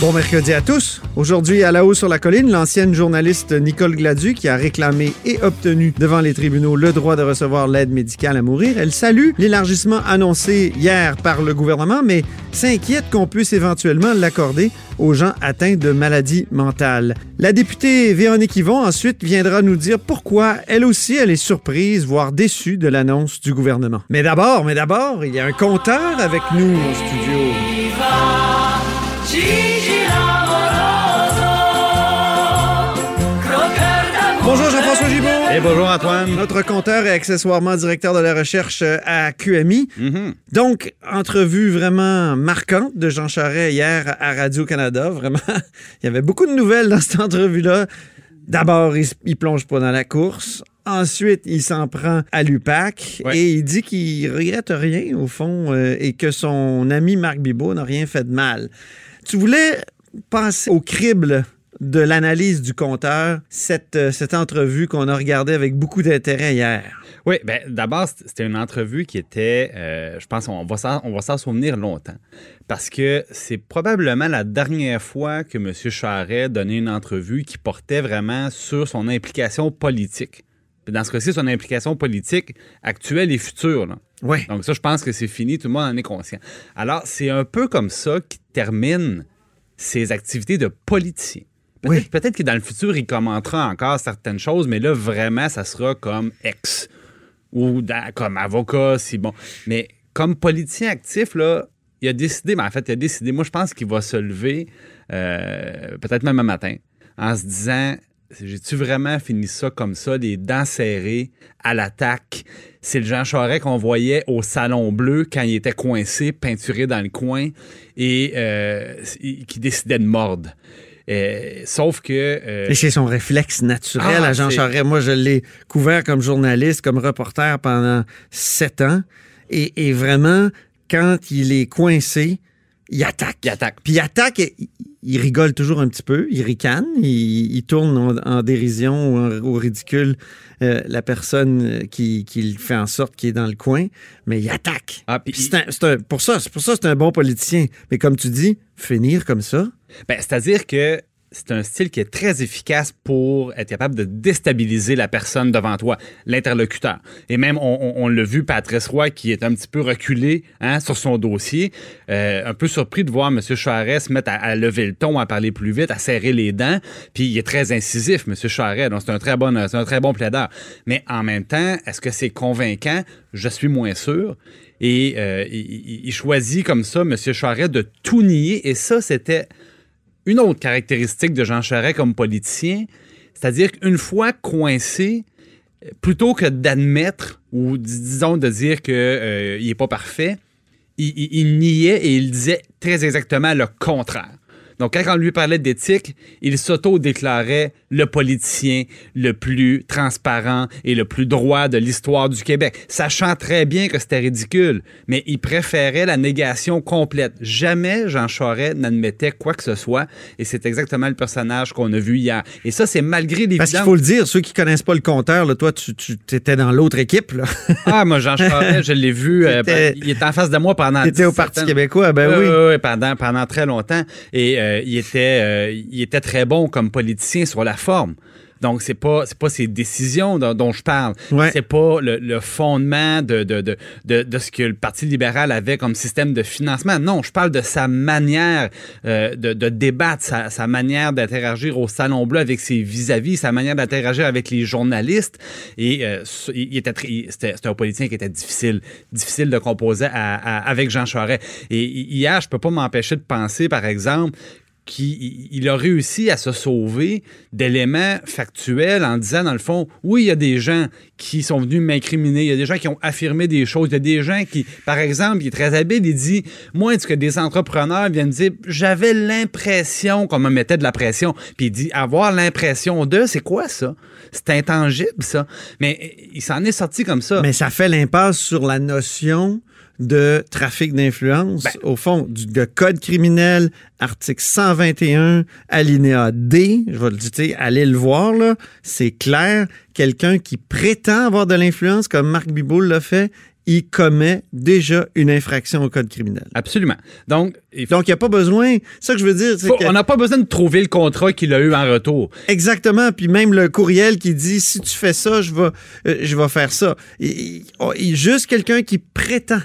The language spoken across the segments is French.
Bon mercredi à tous. Aujourd'hui, à la haut sur la colline, l'ancienne journaliste Nicole Gladu, qui a réclamé et obtenu devant les tribunaux le droit de recevoir l'aide médicale à mourir, elle salue l'élargissement annoncé hier par le gouvernement, mais s'inquiète qu'on puisse éventuellement l'accorder aux gens atteints de maladies mentales. La députée Véronique Yvon ensuite viendra nous dire pourquoi elle aussi elle est surprise, voire déçue de l'annonce du gouvernement. Mais d'abord, mais d'abord, il y a un compteur avec nous au studio. Et bonjour Antoine. Notre compteur et accessoirement directeur de la recherche euh, à QMI. Mhm. Donc, entrevue vraiment marquante de Jean Charest hier à Radio-Canada. Vraiment, il y avait beaucoup de nouvelles dans cette entrevue-là. D'abord, il, il plonge pas dans la course. Ensuite, il s'en prend à l'UPAC Ouais. et il dit qu'il regrette rien, au fond, euh, et que son ami Marc Bibot n'a rien fait de mal. Tu voulais passer au crible de l'analyse du compteur, cette, euh, cette entrevue qu'on a regardée avec beaucoup d'intérêt hier. Oui, ben, d'abord, c'était une entrevue qui était, euh, je pense, on va s'en on va s'en souvenir longtemps. Parce que c'est probablement la dernière fois que M. Charret donnait une entrevue qui portait vraiment sur son implication politique. Puis Dans ce cas-ci, son implication politique actuelle et future. là. Donc ça, je pense que c'est fini, tout le monde en est conscient. Alors, c'est un peu comme ça qu'il termine ses activités de politicien. Peut-être Oui. peut-être que dans le futur, il commentera encore certaines choses, mais là, vraiment, ça sera comme ex ou comme avocat, si bon. Mais comme politicien actif, il a décidé, mais en fait, il a décidé, moi, je pense qu'il va se lever, euh, peut-être même un matin, en se disant j'ai-tu vraiment fini ça comme ça, les dents serrées, à l'attaque? C'est le Jean Charest qu'on voyait au Salon Bleu quand il était coincé, peinturé dans le coin, et euh, qui décidait de mordre. Euh, sauf que... euh, Et c'est son réflexe naturel Ah, à Jean Charest. Moi, je l'ai couvert comme journaliste, comme reporter pendant sept ans. Et, et vraiment, quand il est coincé, il attaque. Il attaque. Puis il attaque, et il, rigole toujours un petit peu, il ricane, il, il tourne en, en dérision ou en- au ridicule euh, la personne euh, qui, qui fait en sorte qu'il est dans le coin, mais il attaque. Ah, puis c'est un- un- pour ça, c'est pour ça c'est un bon politicien. Mais comme tu dis, finir comme ça, Ben, C'est-à-dire que c'est un style qui est très efficace pour être capable de déstabiliser la personne devant toi, l'interlocuteur. Et même, on, l'a vu, Patrice Roy, qui est un petit peu reculé hein, sur son dossier, euh, un peu surpris de voir M. Charest se mettre à, lever le ton, à parler plus vite, à serrer les dents. Puis il est très incisif, M. Charest. Donc c'est un très bon, un très bon plaideur. Mais en même temps, est-ce que c'est convaincant? Je suis moins sûr. Et euh, il choisit comme ça, M. Charest, de tout nier. Et ça, c'était une autre caractéristique de Jean Charest comme politicien, c'est-à-dire qu'une fois coincé, euh, plutôt que d'admettre ou dis- disons de dire qu'il n'est pas parfait, il niait et il disait très exactement le contraire. Donc, quand on lui parlait d'éthique, il s'auto-déclarait le politicien le plus transparent et le plus droit de l'histoire du Québec, sachant très bien que c'était ridicule, mais il préférait la négation complète. Jamais Jean Charest n'admettait quoi que ce soit, et c'est exactement le personnage qu'on a vu hier. Et ça, c'est malgré parce qu'il faut le dire, ceux qui connaissent pas le compteur, là, toi, tu, tu étais dans l'autre équipe. Là. Ah, moi, Jean Charest, je l'ai vu, euh, T'étais- il était en face de moi pendant T'étais au 17 Parti québécois, ben oui. oui, oui, oui, pendant, pendant très longtemps. Et euh, il, était, euh, il était très bon comme politicien sur la Donc, c'est pas, pas ses décisions dont, dont je parle. Ouais. C'est pas le, le fondement de, de, de, de, de ce que le Parti libéral avait comme système de financement. Non, je parle de sa manière euh, de, de débattre, sa, sa manière d'interagir au Salon Bleu avec ses vis-à-vis, sa manière d'interagir avec les journalistes. Et euh, il était c'était c'était un politicien qui était difficile, difficile de composer à- à- avec Jean Charest. Et hier, je peux pas m'empêcher de penser, par exemple, qu'il il a réussi à se sauver d'éléments factuels en disant, dans le fond, oui, il y a des gens qui sont venus m'incriminer, il y a des gens qui ont affirmé des choses, il y a des gens qui, par exemple, il est très habile, il dit, moi, est-ce que des entrepreneurs viennent dire, j'avais l'impression qu'on me mettait de la pression, puis il dit, avoir l'impression de, c'est quoi ça? C'est intangible, ça. Mais il s'en est sorti comme ça. Mais ça fait l'impasse sur la notion de trafic d'influence, Ben. au fond, du de code criminel, article 121, alinéa D, je vais le dire, allez le voir, là, c'est clair, quelqu'un qui prétend avoir de l'influence, comme Marc Biboul l'a fait, il commet déjà une infraction au code criminel. Absolument. Donc, il faut- Donc, il n'y a pas besoin, ça que je veux dire, c'est faut- que- on n'a pas besoin de trouver le contrat qu'il a eu en retour. Exactement. Puis même le courriel qui dit si tu fais ça, je vais, euh, je vais faire ça. Il- il- oh, il- juste quelqu'un qui prétend,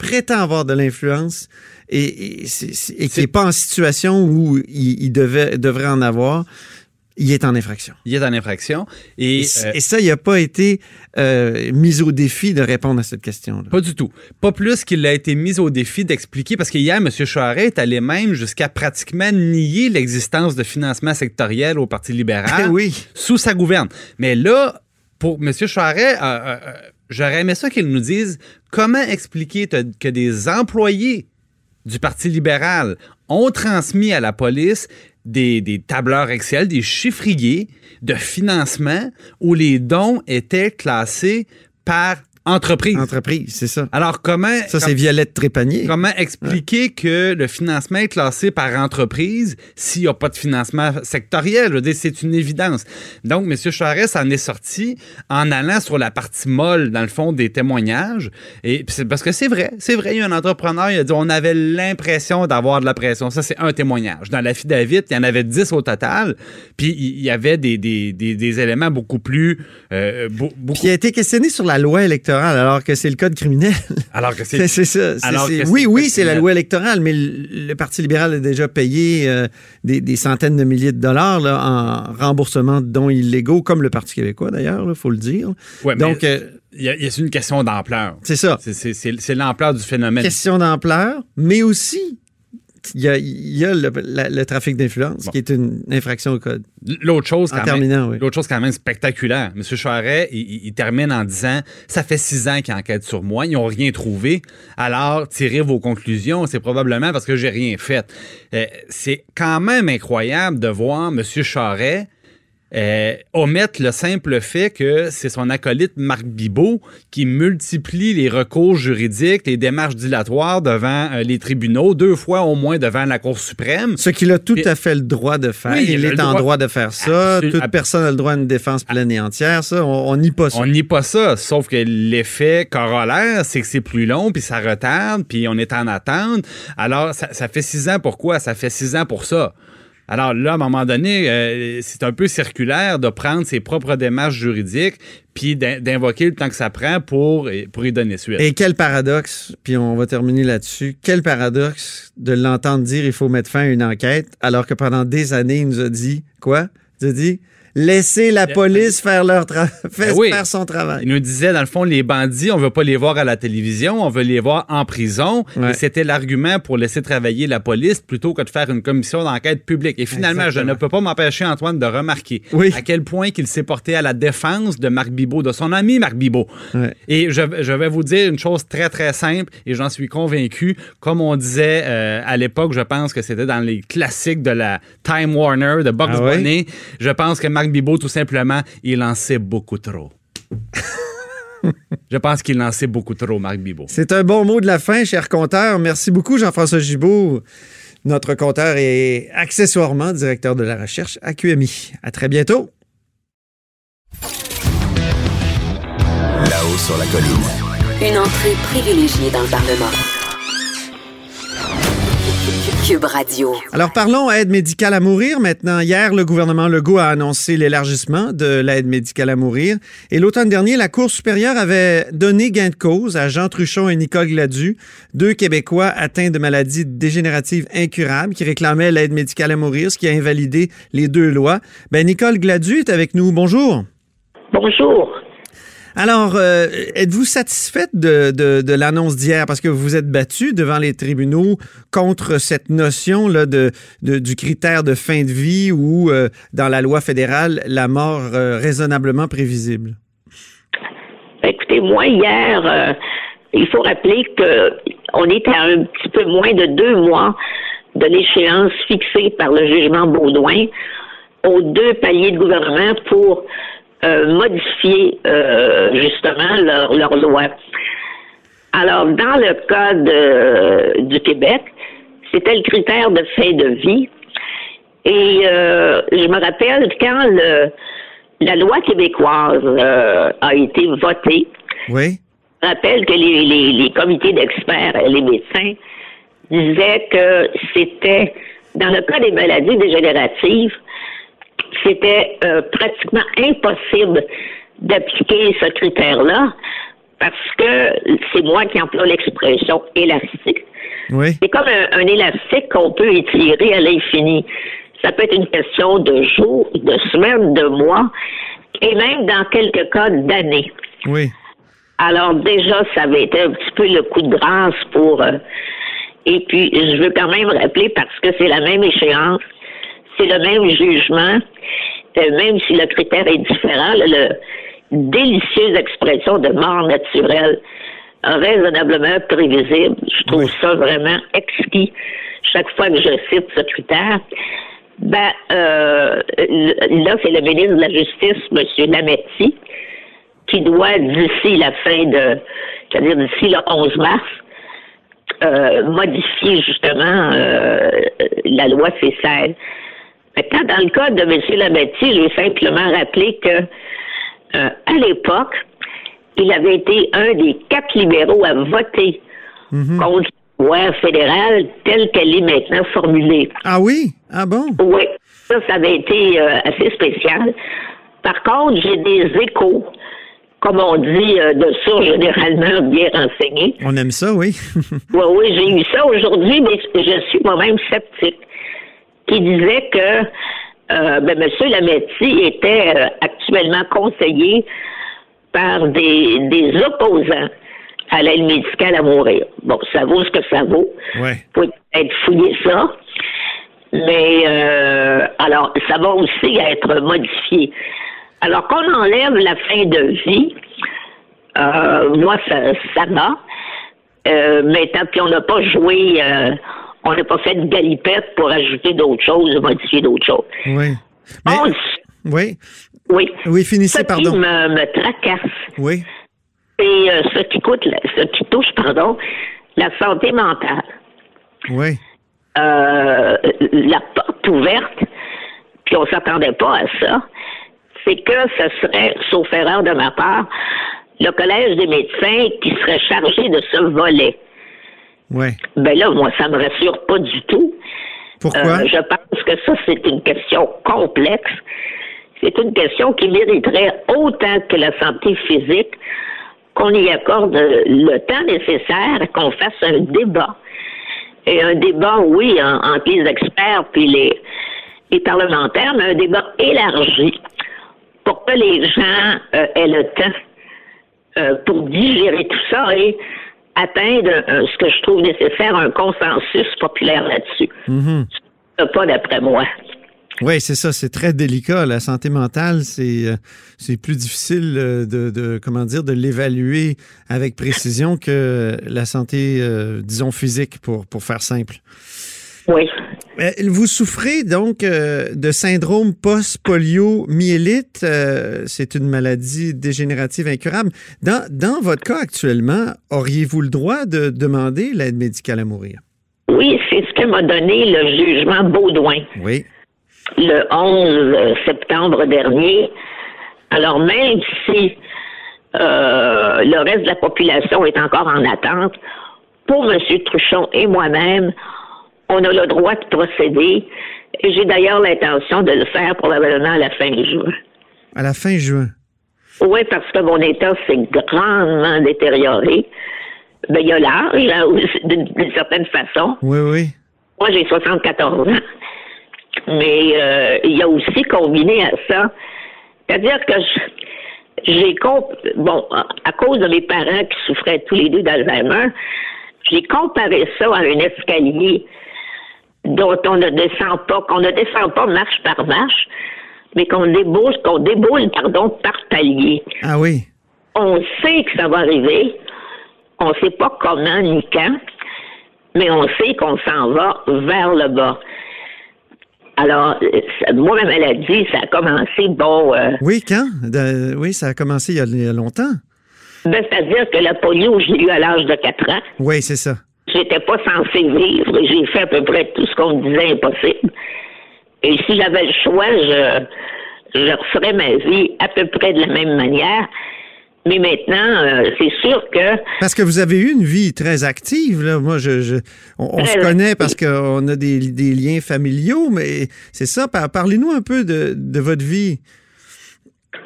prétend avoir de l'influence et, et, qui n'est pas en situation où il, il devait, devrait en avoir, il est en infraction. Il est en infraction. Et, Et, euh, et ça, il n'a pas été euh, mis au défi de répondre à cette question-là. Pas du tout. Pas plus qu'il a été mis au défi d'expliquer, parce qu'hier, M. Charest est allé même jusqu'à pratiquement nier l'existence de financement sectoriel au Parti libéral oui. sous sa gouverne. Mais là, pour M. Charest, euh, j'aurais aimé ça qu'il nous dise comment expliquer que des employés du Parti libéral ont transmis à la police des, des tableurs Excel, des chiffriers de financement où les dons étaient classés par entreprise. Entreprise, c'est ça. Alors, comment, Ça, c'est Violette Trépanier. comment expliquer que le financement est classé par entreprise s'il n'y a pas de financement sectoriel? Je veux dire, c'est une évidence. Donc, M. Charest en est sorti en allant sur la partie molle, dans le fond, des témoignages. Et parce que c'est vrai, c'est vrai, il y a un entrepreneur, il a dit on avait l'impression d'avoir de la pression. Ça, c'est un témoignage. Dans la David, il y en avait 10 au total. Puis il y avait des, des, des, des éléments beaucoup plus. euh, beaucoup, Puis il a été questionné sur la loi électorale alors que c'est le code criminel. alors que C'est c'est. ça. Alors que oui, oui, c'est la loi électorale, mais le, le Parti libéral a déjà payé euh, des, des centaines de milliers de dollars là, en remboursement de dons illégaux, comme le Parti québécois d'ailleurs, il faut le dire. Ouais, mais Donc, euh, il y a- c'est une question d'ampleur. c'est ça. C'est l'ampleur du phénomène. Question d'ampleur, mais aussi, il y a, il y a le, la- le trafic d'influence, Bon. qui est une infraction au code. L'autre chose, quand même, oui. l'autre chose quand même spectaculaire. M. Charret, il termine en disant Ça fait six ans qu'ils enquêtent sur moi, ils n'ont rien trouvé. Alors, tirez vos conclusions. C'est probablement parce que j'ai rien fait. Euh, c'est quand même incroyable de voir M. Charret euh, omettre le simple fait que c'est son acolyte Marc Bibot qui multiplie les recours juridiques, les démarches dilatoires devant euh, les tribunaux, deux fois au moins devant la Cour suprême. Ce qu'il a tout Et- à fait le droit de faire. Oui, il est en droit. droit de faire ça. Absolu- Toute ab- personne a le droit à une défense pleine et entière. Ça, on nie pas ça. On nie pas ça, sauf que l'effet corollaire, c'est que c'est plus long, puis ça retarde, puis on est en attente. Alors, ça, ça fait six ans pourquoi? Ça fait six ans pour ça. Alors là, à un moment donné, euh, c'est un peu circulaire de prendre ses propres démarches juridiques, puis d'in- d'invoquer le temps que ça prend pour, pour y donner suite. Et quel paradoxe, puis on va terminer là-dessus, quel paradoxe de l'entendre dire il faut mettre fin à une enquête, alors que pendant des années, il nous a dit, quoi? Il nous a dit, laissez la police faire, leur tra- faire, Ben oui. faire son travail. Il nous disait, dans le fond, les bandits, on veut pas les voir à la télévision, on veut les voir en prison. Ouais. Et c'était l'argument pour laisser travailler la police plutôt que de faire une commission d'enquête publique. Et finalement, Exactement. je ne peux pas m'empêcher, Antoine, de remarquer Oui. à quel point qu'il s'est porté à la défense de Marc Bibot, de son ami Marc Bibot. Ouais. Et je, je vais vous dire une chose très, très simple, et j'en suis convaincu. Comme on disait euh, à l'époque, je pense que c'était dans les classiques de la Time Warner, de Bugs Ah ouais? Bunny, je pense que Marc Bibot, tout simplement, il en sait beaucoup trop. Je pense qu'il en sait beaucoup trop, Marc Bibot. C'est un bon mot de la fin, cher compteur. Merci beaucoup, Jean-François Gibault. Notre compteur est accessoirement directeur de la recherche à QMI. À très bientôt. Là-haut sur la colline. Une entrée privilégiée dans le Parlement. Cube Radio. Alors parlons aide médicale à mourir maintenant. Hier, le gouvernement Legault a annoncé l'élargissement de l'aide médicale à mourir. Et l'automne dernier, la Cour supérieure avait donné gain de cause à Jean Truchon et Nicole Gladu, deux Québécois atteints de maladies dégénératives incurables qui réclamaient l'aide médicale à mourir, ce qui a invalidé les deux lois. Ben, Nicole Gladu est avec nous. Bonjour. Bonjour. Alors, euh, êtes-vous satisfaite de, de, l'annonce d'hier? Parce que vous êtes battu devant les tribunaux contre cette notion là, de, de- du critère de fin de vie ou euh, dans la loi fédérale la mort euh, raisonnablement prévisible? Écoutez, moi, hier, il faut rappeler que on est à un petit peu moins de deux mois de l'échéance fixée par le jugement Baudouin aux deux paliers de gouvernement pour modifier euh, justement leur, leur loi. Alors, dans le cas de- du Québec, c'était le critère de fin de vie. Et euh, je me rappelle quand le, la loi québécoise euh, a été votée, Oui. je rappelle que les, les, les comités d'experts, et les médecins, disaient que c'était, dans le cas des maladies dégénératives, c'était euh, pratiquement impossible d'appliquer ce critère-là parce que c'est moi qui emploie l'expression élastique. Oui. C'est comme un, un élastique qu'on peut étirer à l'infini. Ça peut être une question de jours, de semaines, de mois, et même dans quelques cas d'années. Oui. Alors déjà, ça avait été un petit peu le coup de grâce pour... euh, et puis, je veux quand même rappeler, parce que c'est la même échéance, c'est le même jugement, euh, même si le critère est différent, le, le délicieuse expression de mort naturelle, raisonnablement prévisible. Je trouve Oui. ça vraiment exquis chaque fois que je cite ce critère. Ben, euh, là, c'est le ministre de la Justice, M. Lametti, qui doit, d'ici la fin de, c'est-à-dire d'ici le 11 mars, euh, modifier justement euh, la loi C16. Maintenant, dans le cas de M. Lametti, je vais simplement rappeler que euh, à l'époque, il avait été un des quatre libéraux à voter contre la loi fédérale telle qu'elle est maintenant formulée. Ah oui? Ah bon? Oui, ça, ça avait été euh, assez spécial. Par contre, j'ai des échos, comme on dit, euh, de sources généralement bien renseignées. On aime ça, oui. Oui, oui, j'ai eu ça aujourd'hui, mais je suis moi-même sceptique, qui disait que euh, ben, M. Lametti était euh, actuellement conseillé par des, des opposants à l'aide médicale à mourir. Bon, ça vaut ce que ça vaut. Ouais. faut peut-être fouiller ça. Mais alors, alors, ça va aussi être modifié. Alors qu'on enlève la fin de vie, euh, moi, ça, ça va. Euh, mais tant qu'on n'a pas joué, euh, on n'a pas fait de galipette pour ajouter d'autres choses, modifier d'autres choses. Oui. Mais- On- oui. oui. Oui, finissez, Ce qui pardon. me, me tracasse, Oui. c'est euh, ce qui coûte, ce qui touche, pardon, la santé mentale. Oui. euh, la porte ouverte, puis on s'attendait pas à ça, c'est que ce serait, sauf erreur de ma part, le Collège des médecins qui serait chargé de ce volet. Ben là, moi, ça me rassure pas du tout. Pourquoi? Euh, je pense que ça, c'est une question complexe. C'est une question qui mériterait autant que la santé physique qu'on y accorde le temps nécessaire, qu'on fasse un débat. Et un débat, oui, en- entre les experts puis les, les parlementaires, mais un débat élargi pour que les gens euh, aient le temps euh, pour digérer tout ça et atteindre euh, ce que je trouve nécessaire, un consensus populaire là-dessus. Mhm. Pas d'après moi. Oui, c'est ça, c'est très délicat. La santé mentale, c'est euh, plus difficile euh, de, de comment dire de l'évaluer avec précision que la santé, euh, disons physique, pour pour faire simple. Oui. Euh, Vous souffrez donc euh, de syndrome post-polio-myélite. Euh, c'est une maladie dégénérative incurable. Dans, dans votre cas actuellement, auriez-vous le droit de demander l'aide médicale à mourir? Oui, c'est ce que m'a donné le jugement Baudouin Oui. le 11 septembre dernier. Alors même si euh, le reste de la population est encore en attente, pour M. Truchon et moi-même, on a le droit de procéder. Et j'ai d'ailleurs l'intention de le faire probablement à la fin juin. À la fin juin? Oui, parce que mon état s'est grandement détérioré. Ben, il y a l'âge, hein, d'une certaine façon. Oui, oui. Moi, j'ai 74 ans. Mais euh, il y a aussi combiné à ça, c'est-à-dire que j'ai bon, à cause de mes parents qui souffraient tous les deux d'Alzheimer, j'ai comparé ça à un escalier dont on ne descend pas, qu'on ne descend pas marche par marche, mais qu'on déboule, qu'on déboule, pardon, par palier. Ah oui. On sait que ça va arriver, on ne sait pas comment ni quand, mais on sait qu'on s'en va vers le bas. Alors, euh, moi, ma maladie, ça a commencé, bon, euh, Oui, quand? De- oui, ça a commencé il y a, il y a longtemps. Ben, c'est-à-dire que la polio, je l'ai eu à l'âge de 4 ans. Oui, c'est ça. J'étais pas censée vivre et j'ai fait à peu près tout ce qu'on me disait impossible. Et si j'avais le choix, je, je referais ma vie à peu près de la même manière. Mais maintenant, euh, c'est sûr que Parce que vous avez eu une vie très active. Là. Moi, je, je- on, on se connaît parce qu'on a des, des liens familiaux, mais c'est ça. Par- Parlez-nous un peu de, de votre vie.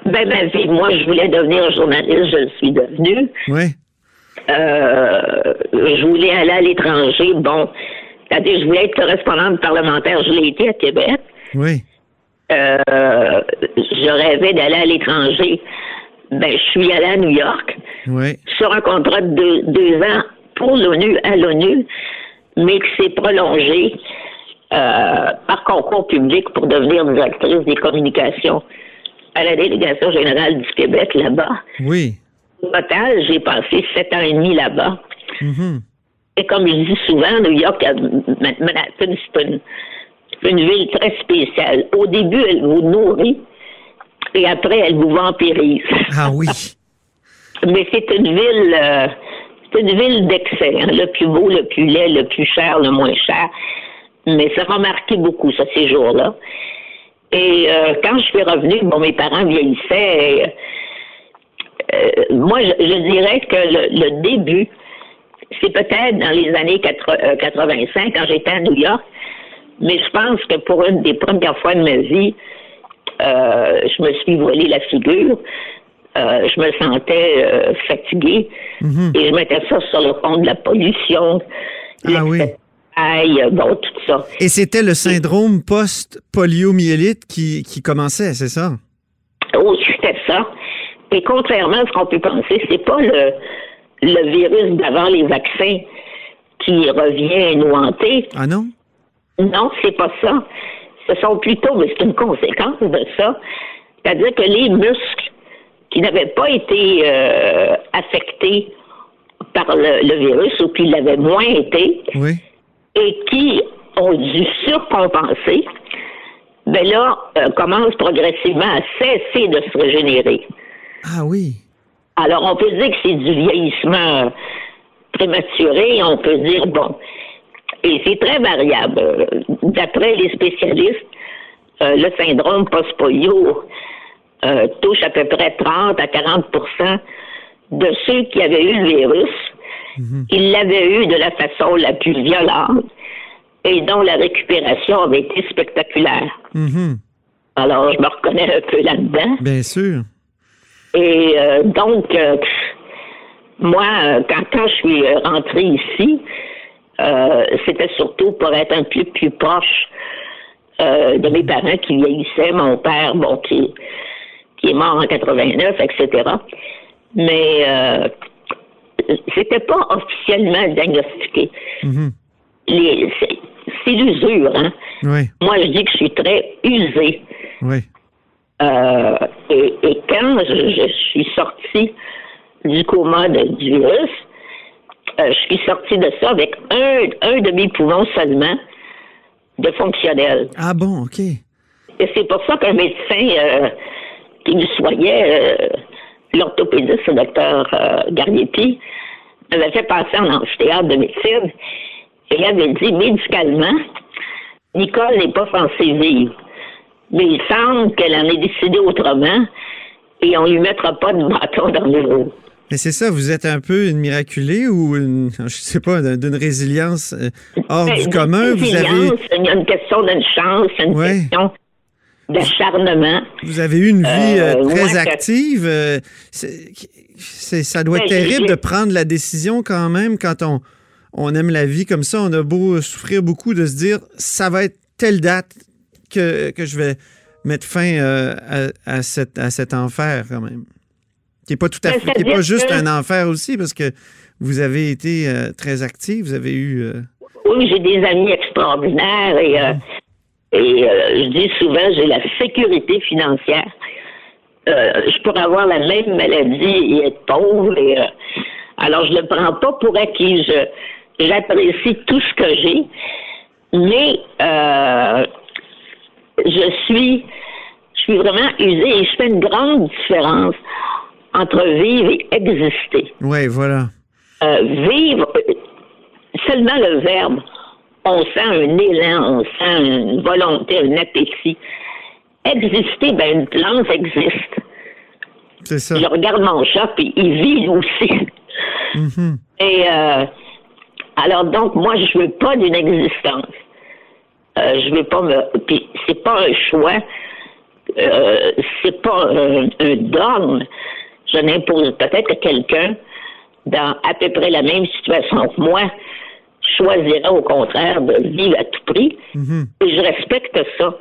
ben ma vie, moi, je voulais devenir journaliste, je le suis devenue. Oui. Euh, je voulais aller à l'étranger. Bon, c'est-à-dire, je voulais être correspondante parlementaire. Je l'ai été à Québec. Oui. Euh, je rêvais d'aller à l'étranger. Ben, je suis allée à New York Oui. sur un contrat de deux, deux ans pour l'ONU, à l'ONU, mais qui s'est prolongé euh, par concours public pour devenir directrice des communications à la délégation générale du Québec là-bas. Oui. Total, j'ai passé sept ans et demi là-bas. Mhm. Et comme je dis souvent, New York, Ma- Manhattan, c'est une, ville très spéciale. Au début, elle vous nourrit et après, elle vous vampirise. Ah oui. Mais c'est une ville, euh, c'est une ville d'excès. hein. Le plus beau, le plus laid, le plus cher, le moins cher. Mais ça m'a marqué beaucoup, ça, ces jours-là. Et euh, quand je suis revenue, bon, mes parents vieillissaient. et, moi, je, je dirais que le, le début, c'est peut-être dans les années 80, euh, 85, quand j'étais à New York. Mais je pense que pour une des premières fois de ma vie, euh, je me suis volé la figure. Euh, je me sentais euh, fatiguée Mhm. et je mettais ça sur le compte de la pollution, Ah oui. Aïe, bon, tout ça. Et c'était le syndrome post-poliomyélite qui, qui commençait, c'est ça? Oh, c'était ça. Et contrairement à ce qu'on peut penser, c'est pas le, le virus d'avant les vaccins qui revient nous hanter. Ah non? Non, c'est pas ça. Ce sont plutôt, mais c'est une conséquence de ça. C'est-à-dire que les muscles qui n'avaient pas été euh, affectés par le, le virus ou qui l'avaient moins été Oui. et qui ont dû surcompenser, ben là, euh, commencent progressivement à cesser de se régénérer. Ah oui. Alors, on peut dire que c'est du vieillissement prématuré, on peut dire, bon, et c'est très variable. D'après les spécialistes, euh, le syndrome post-polio euh, touche à peu près 30 à 40% de ceux qui avaient eu le virus. Ils l'avaient eu de la façon la plus violente et dont la récupération avait été spectaculaire. Mhm. Alors, je me reconnais un peu là-dedans. Bien sûr. Et euh, donc, euh, moi, quand, quand je suis rentrée ici, euh, c'était surtout pour être un peu plus proche de mes parents qui vieillissaient, mon père, bon, qui, qui est mort en 89, etc. Mais c'était pas officiellement diagnostiqué. Mhm. Les- C'est c'est l'usure, hein. Oui. Moi, je dis que je suis très usée. Oui. Euh, et, et quand je, je suis sortie du coma de- du virus, euh, je suis sortie de ça avec un, un de mes poumons seulement de fonctionnel. Ah bon, OK. Et c'est pour ça qu'un médecin euh, qui me soignait, l'orthopédiste, le docteur Garniepi, m'avait fait passer en amphithéâtre de médecine et il avait dit médicalement, Nicole n'est pas censée vivre. Mais il semble qu'elle en ait décidé autrement et on lui mettra pas de bâton dans le roues. Mais c'est ça, vous êtes un peu une miraculée ou une, je sais pas, d'une résilience euh, hors Ben, du commun. Vous avez, résilience, Il y a une question d'une chance, une Ouais. question d'acharnement. vous avez eu une vie euh, Euh, très active. c'est- ça doit être Ben, j'ai- terrible de prendre la décision quand même quand on, on aime la vie comme ça. On a beau souffrir beaucoup de se dire, ça va être telle date que, que je vais mettre fin euh, à, à cette, à cet enfer quand même. Qui n'est pas tout à Ben, fait, qui est pas juste que- un enfer aussi parce que vous avez été euh, très actif, vous avez eu... euh, Oui, j'ai des amis extraordinaires et, et euh, je dis souvent, j'ai la sécurité financière. Je pourrais avoir la même maladie et être pauvre. Et, alors, je ne le prends pas pour acquis. J'apprécie tout ce que j'ai, mais je suis, je suis vraiment usée et je fais une grande différence entre vivre et exister. Oui, voilà. Euh, vivre, euh, seulement le verbe, on sent un élan, on sent une volonté, un appétit. Exister, ben une plante existe. C'est ça. Je regarde mon chat, puis il vit aussi. Mhm. Et euh, alors donc, moi, je veux pas d'une existence. Euh, je veux pas me. Puis c'est pas un choix. Euh, c'est pas un, un dogme. Je n'impose peut-être que quelqu'un dans à peu près la même situation que moi choisira au contraire de vivre à tout prix. Mhm. Et je respecte ça.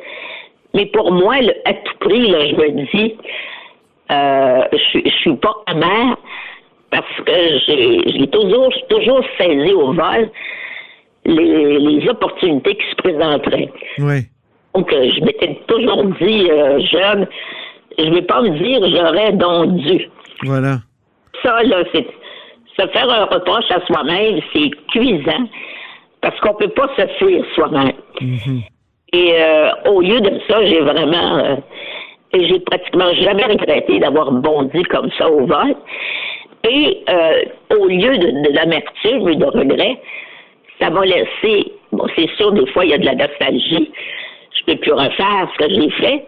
Mais pour moi, le à tout prix, là, je me dis, euh, je, suis- je suis pas amère parce que j'ai j'ai toujours, toujours saisi au vol les, les opportunités qui se présenteraient. Oui. Donc, euh, je m'étais toujours dit, euh, jeune, je vais pas me dire j'aurais donc dû. Voilà. Ça, là, c'est se faire un reproche à soi-même, c'est cuisant parce qu'on peut pas se fuir soi-même. Et euh, au lieu de ça, j'ai vraiment euh, j'ai pratiquement jamais regretté d'avoir bondi comme ça au vol. Et euh, au lieu de, de l'amertume et de regret, ça m'a laissé. Bon, c'est sûr, des fois, il y a de la nostalgie. Je peux plus refaire ce que j'ai fait,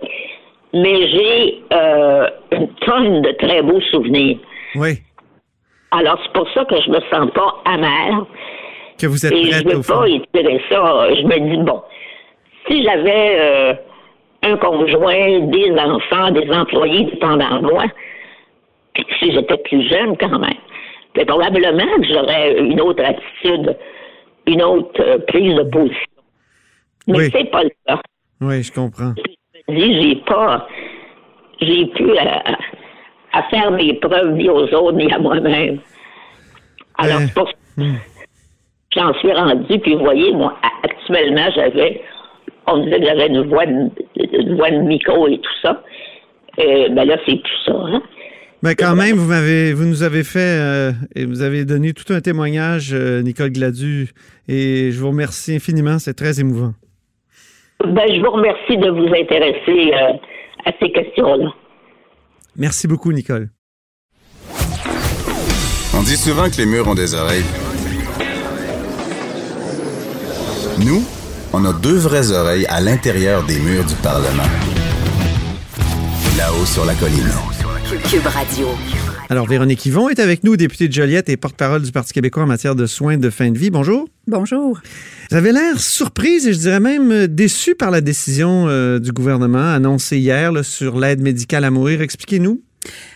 mais j'ai euh, une tonne de très beaux souvenirs. Oui. Alors, c'est pour ça que je me sens pas amère. Que vous êtes Et je prête, veux au fond. pas étirer ça. Je me dis, bon, si j'avais euh, un conjoint, des enfants, des employés dépendants de moi, si j'étais plus jeune quand même, mais probablement que j'aurais une autre attitude, une autre euh, prise de position. Mais Oui. c'est pas le cas. Oui, je comprends. Je me dis, j'ai pas, j'ai plus à, faire mes preuves ni aux autres ni à moi-même. Alors, Euh, pour que j'en suis rendu, puis vous voyez, moi, actuellement, j'avais, on disait que j'avais une voix de, une voix de micro et tout ça. Euh, ben là, c'est plus ça, hein. Mais quand même, vous m'avez, vous nous avez fait euh, et vous avez donné tout un témoignage, euh, Nicole Gladu, et je vous remercie infiniment. C'est très émouvant. Ben, je vous remercie de vous intéresser euh, à ces questions-là. Merci beaucoup, Nicole. On dit souvent que les murs ont des oreilles. Nous, on a deux vraies oreilles à l'intérieur des murs du Parlement. Là-haut sur la colline. Cube Radio. Alors, Véronique Yvon est avec nous, députée de Joliette et porte-parole du Parti québécois en matière de soins de fin de vie. Bonjour. Bonjour. Vous avez l'air surprise et je dirais même déçue par la décision euh, du gouvernement annoncée hier là, sur l'aide médicale à mourir. Expliquez-nous.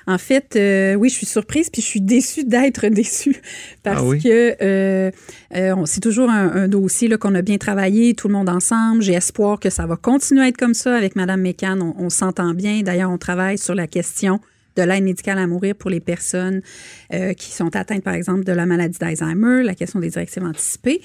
En fait, euh, oui, je suis surprise puis je suis déçue d'être déçue parce Ah oui? que euh, euh, c'est toujours un, un dossier là, qu'on a bien travaillé, tout le monde ensemble. J'ai espoir que ça va continuer à être comme ça avec Madame Mécan. On, on s'entend bien. D'ailleurs, on travaille sur la question de l'aide médicale à mourir pour les personnes euh, qui sont atteintes, par exemple, de la maladie d'Alzheimer, la question des directives anticipées.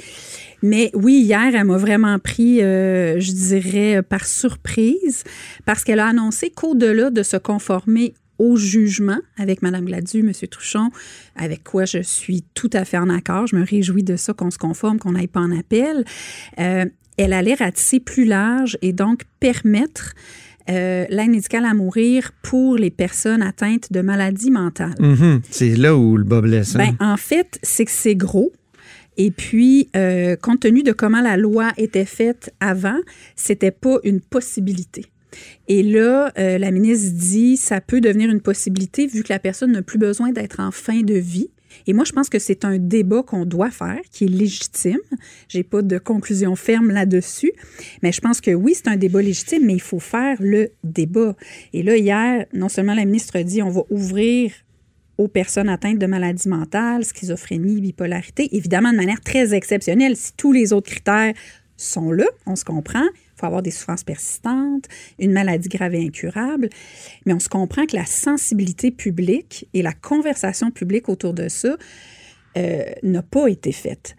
Mais oui, hier, elle m'a vraiment pris, euh, je dirais, par surprise, parce qu'elle a annoncé qu'au-delà de se conformer au jugement avec Mme Gladu, M. Touchon, avec quoi je suis tout à fait en accord. Je me réjouis de ça, qu'on se conforme, qu'on n'aille pas en appel. Euh, elle allait ratisser plus large et donc permettre euh, l'aide médicale à mourir pour les personnes atteintes de maladies mentales. Mhm. C'est là où le bas blesse. hein? Ben, en fait, c'est que c'est gros. Et puis, euh, compte tenu de comment la loi était faite avant, c'était pas une possibilité. Et là, euh, la ministre dit ça peut devenir une possibilité vu que la personne n'a plus besoin d'être en fin de vie. Et moi, je pense que c'est un débat qu'on doit faire, qui est légitime. J'ai pas de conclusion ferme là-dessus, mais je pense que oui, c'est un débat légitime, mais il faut faire le débat. Et là, hier, non seulement la ministre dit on va ouvrir aux personnes atteintes de maladies mentales, schizophrénie, bipolarité, évidemment de manière très exceptionnelle. Si tous les autres critères sont là, on se comprend. Il faut avoir des souffrances persistantes, une maladie grave et incurable. Mais on se comprend que la sensibilité publique et la conversation publique autour de ça euh, n'a pas été faite.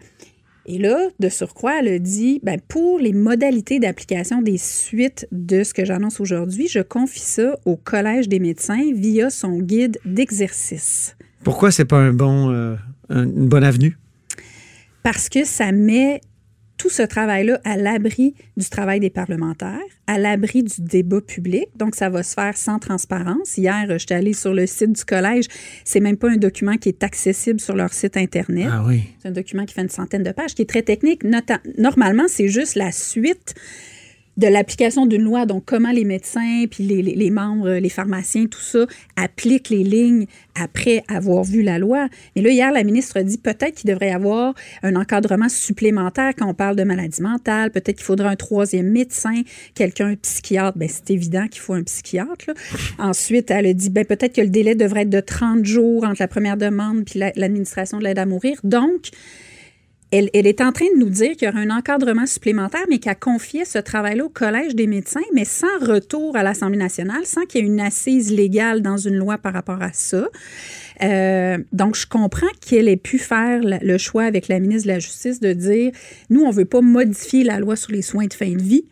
Et là, de surcroît, elle a dit, ben, pour les modalités d'application des suites de ce que j'annonce aujourd'hui, je confie ça au Collège des médecins via son guide d'exercice. Pourquoi c'est pas un bon, euh, un- une bonne avenue? Parce que ça met tout ce travail-là à l'abri du travail des parlementaires, à l'abri du débat public. Donc, ça va se faire sans transparence. Hier, j'étais allée sur le site du collège. C'est même pas un document qui est accessible sur leur site Internet. Ah oui. C'est un document qui fait une centaine de pages, qui est très technique. Nota- Normalement, c'est juste la suite de l'application d'une loi, donc comment les médecins, puis les, les- membres, les pharmaciens, tout ça, appliquent les lignes après avoir vu la loi. Mais là, hier, la ministre dit peut-être qu'il devrait y avoir un encadrement supplémentaire quand on parle de maladie mentale, peut-être qu'il faudrait un troisième médecin, quelqu'un, un psychiatre. Bien, c'est évident qu'il faut un psychiatre. Ensuite, elle a dit ben, peut-être que le délai devrait être de 30 jours entre la première demande puis la- l'administration de l'aide à mourir. Donc, elle, est en train de nous dire qu'il y aura un encadrement supplémentaire, mais qu'elle confiait ce travail-là au Collège des médecins, mais sans retour à l'Assemblée nationale, sans qu'il y ait une assise légale dans une loi par rapport à ça. Euh, donc, je comprends qu'elle ait pu faire le choix avec la ministre de la Justice de dire, nous, on ne veut pas modifier la loi sur les soins de fin de vie.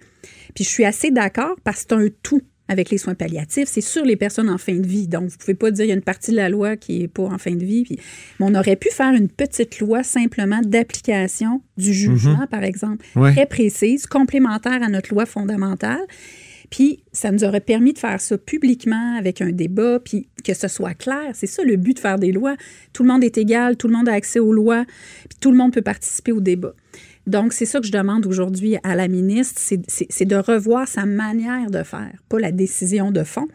Puis je suis assez d'accord parce que c'est un tout avec les soins palliatifs, c'est sur les personnes en fin de vie. Donc, vous pouvez pas dire qu'il y a une partie de la loi qui est pas en fin de vie. Puis, mais on aurait pu faire une petite loi simplement d'application du jugement, par exemple, Ouais. très précise, complémentaire à notre loi fondamentale. Puis, ça nous aurait permis de faire ça publiquement avec un débat, puis que ce soit clair. C'est ça le but de faire des lois. Tout le monde est égal, tout le monde a accès aux lois, puis tout le monde peut participer au débat. Donc, c'est ça que je demande aujourd'hui à la ministre, c'est- de revoir sa manière de faire, pas la décision de fond,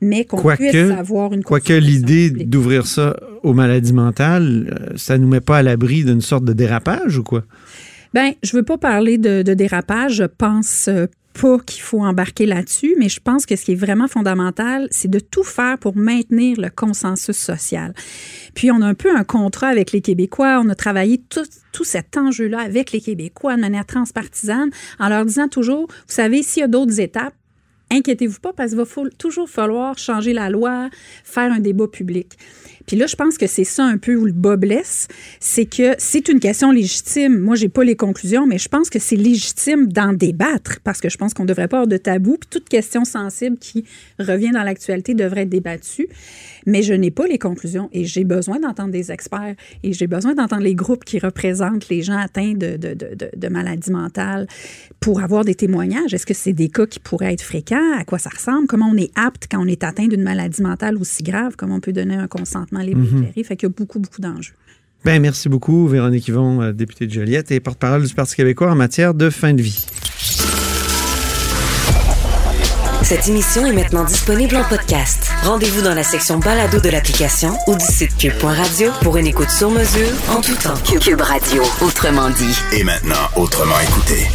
mais qu'on puisse avoir une quoique l'idée d'ouvrir ça aux maladies mentales, euh, ça nous met pas à l'abri d'une sorte de dérapage ou quoi? Ben, je veux pas parler de, de dérapage. Je pense euh, pas qu'il faut embarquer là-dessus, mais je pense que ce qui est vraiment fondamental, c'est de tout faire pour maintenir le consensus social. Puis, on a un peu un contrat avec les Québécois. On a travaillé tout, tout cet enjeu-là avec les Québécois de manière transpartisane en leur disant toujours, vous savez, s'il y a d'autres étapes, inquiétez-vous pas parce qu'il va toujours falloir changer la loi, faire un débat public. Puis là, je pense que c'est ça un peu où le bas blesse, c'est que c'est une question légitime. Moi, j'ai pas les conclusions, mais je pense que c'est légitime d'en débattre parce que je pense qu'on devrait pas avoir de tabou. Puis toute question sensible qui revient dans l'actualité devrait être débattue. Mais je n'ai pas les conclusions et j'ai besoin d'entendre des experts et j'ai besoin d'entendre les groupes qui représentent les gens atteints de, maladies mentales pour avoir des témoignages. Est-ce que c'est des cas qui pourraient être fréquents? À quoi ça ressemble? Comment on est apte quand on est atteint d'une maladie mentale aussi grave? Comment on peut donner un consentement libre et éclairé? Fait qu'il y a beaucoup, beaucoup d'enjeux. Ben, merci beaucoup, Véronique Yvon, euh, députée de Joliette et porte-parole du Parti québécois en matière de fin de vie. Cette émission est maintenant disponible en podcast. Rendez-vous dans la section balado de l'application ou du site cube.radio pour une écoute sur mesure en tout temps. Cube Radio, autrement dit. Et maintenant, autrement écouté.